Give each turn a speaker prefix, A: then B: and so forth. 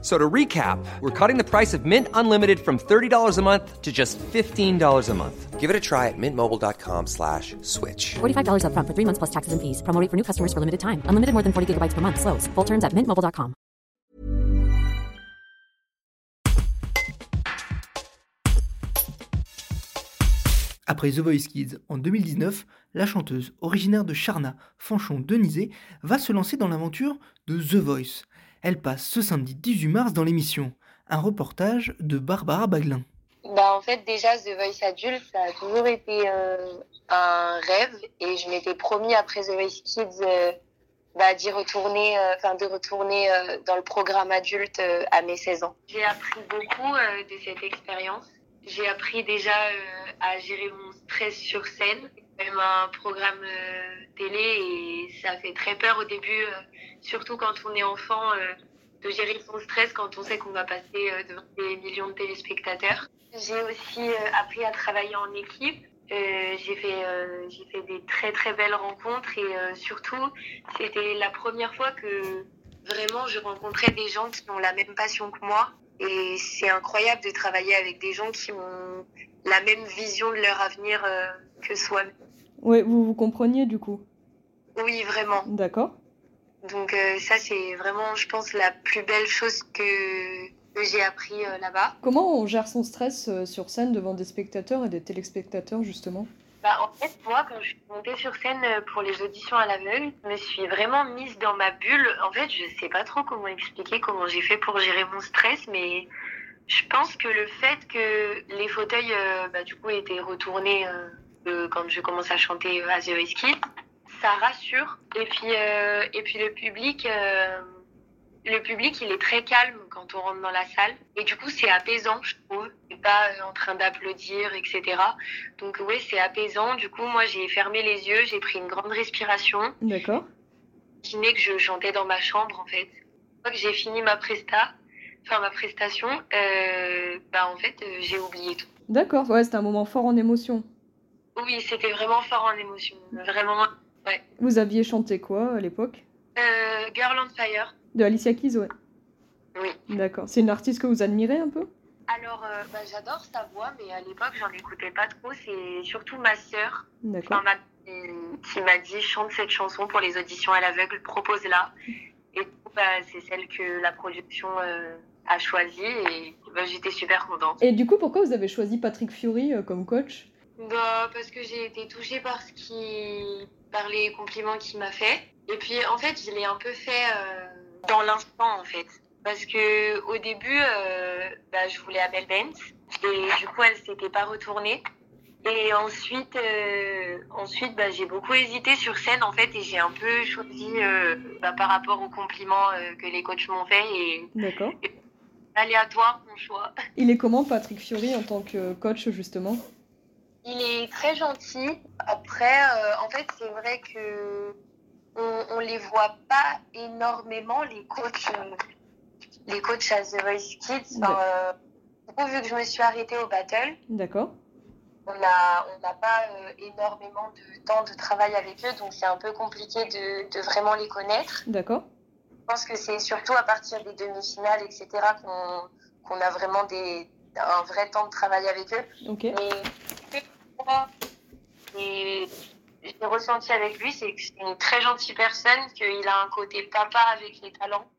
A: So to recap, we're cutting the price of Mint Unlimited from $30 a month to just $15 a month.
B: Give it a try at mintmobile.com slash switch.
C: $45 upfront for three months plus taxes and fees. Promo rate for new customers for limited time. Unlimited more than 40 gigabytes per month. Slows. Full terms at mintmobile.com.
D: Après The Voice Kids en 2019, la chanteuse originaire de Charna, Fanchon-Denisé, va se lancer dans l'aventure de The Voice. Elle passe ce samedi 18 mars dans l'émission. Un reportage de Barbara Baglin.
E: Bah en fait déjà The Voice adulte ça a toujours été euh, un rêve et je m'étais promis après The Voice Kids euh, bah, d'y retourner euh, enfin de retourner euh, dans le programme adulte euh, à mes 16 ans. J'ai appris beaucoup euh, de cette expérience. J'ai appris déjà euh, à gérer mon stress sur scène, C'est même un programme euh, télé et ça fait très peur au début euh, surtout quand on est enfant euh, de gérer son stress quand on sait qu'on va passer euh, devant des millions de téléspectateurs. J'ai aussi euh, appris à travailler en équipe. Euh, j'ai fait euh, j'ai fait des très très belles rencontres et euh, surtout c'était la première fois que vraiment je rencontrais des gens qui ont la même passion que moi et c'est incroyable de travailler avec des gens qui ont la même vision de leur avenir que soi.
F: Ouais, vous vous compreniez du coup?
E: Oui, vraiment.
F: D'accord.
E: Donc euh, ça c'est vraiment je pense la plus belle chose que, que j'ai appris euh, là-bas.
F: Comment on gère son stress euh, sur scène devant des spectateurs et des téléspectateurs justement?
E: Bah, en fait, moi, quand je suis montée sur scène pour les auditions à l'aveugle, je me suis vraiment mise dans ma bulle. En fait, je sais pas trop comment expliquer comment j'ai fait pour gérer mon stress, mais je pense que le fait que les fauteuils, euh, bah, du coup, étaient retournés euh, euh, quand je commence à chanter à The Kids, ça rassure. Et puis, euh, et puis le public, euh, le public, il est très calme quand on rentre dans la salle. Et du coup, c'est apaisant, je trouve. C'est pas euh, en train d'applaudir, etc. Donc oui, c'est apaisant. Du coup, moi, j'ai fermé les yeux, j'ai pris une grande respiration.
F: D'accord.
E: Imaginez que je chantais dans ma chambre, en fait. Une fois que j'ai fini ma presta, enfin ma prestation, euh, bah en fait, j'ai oublié tout.
F: D'accord, ouais, c'était un moment fort en émotion.
E: Oui, c'était vraiment fort en émotion. Vraiment, ouais.
F: Vous aviez chanté quoi à l'époque?
E: Euh, Girl on Fire,
F: De Alicia Keys, ouais.
E: oui.
F: D'accord. C'est une artiste que vous admirez un peu?
E: Alors, euh, bah, j'adore sa voix, mais à l'époque, j'en écoutais pas trop. C'est surtout ma sœur
F: D'accord.
E: enfin, ma- qui, m'a dit chante cette chanson pour les auditions à l'aveugle, propose-la. Et bah, c'est celle que la production euh, a choisie et bah, j'étais super contente.
F: Et du coup, pourquoi vous avez choisi Patrick Fury euh, comme coach?
E: Bah, parce que j'ai été touchée par, ce qui... par les compliments qu'il m'a fait. Et puis, en fait, je l'ai un peu fait euh, dans l'instant, en fait. Parce que au début, euh, bah, je voulais Abel Bent. Et du coup, elle s'était pas retournée. Et ensuite, euh, ensuite bah, j'ai beaucoup hésité sur scène, en fait, et j'ai un peu choisi euh, bah, par rapport aux compliments euh, que les coachs m'ont fait. Et
F: D'accord.
E: aléatoire, mon choix.
F: Il est comment Patrick Fury en tant que coach justement?
E: Il est très gentil. Après, euh, en fait, c'est vrai que on, on les voit pas énormément les coachs, euh, les coachs à The Voice Kids. Enfin, euh, du coup, vu que je me suis arrêtée au battle,
F: D'accord.
E: on a on n'a pas euh, énormément de temps de travail avec eux, donc c'est un peu compliqué de, de vraiment les connaître.
F: D'accord.
E: Je pense que c'est surtout à partir des demi-finales, etc., qu'on qu'on a vraiment des, un vrai temps de travail avec eux.
F: Ok.
E: Mais ressenti avec lui, c'est que c'est une très gentille personne, qu'il a un côté papa avec les talents.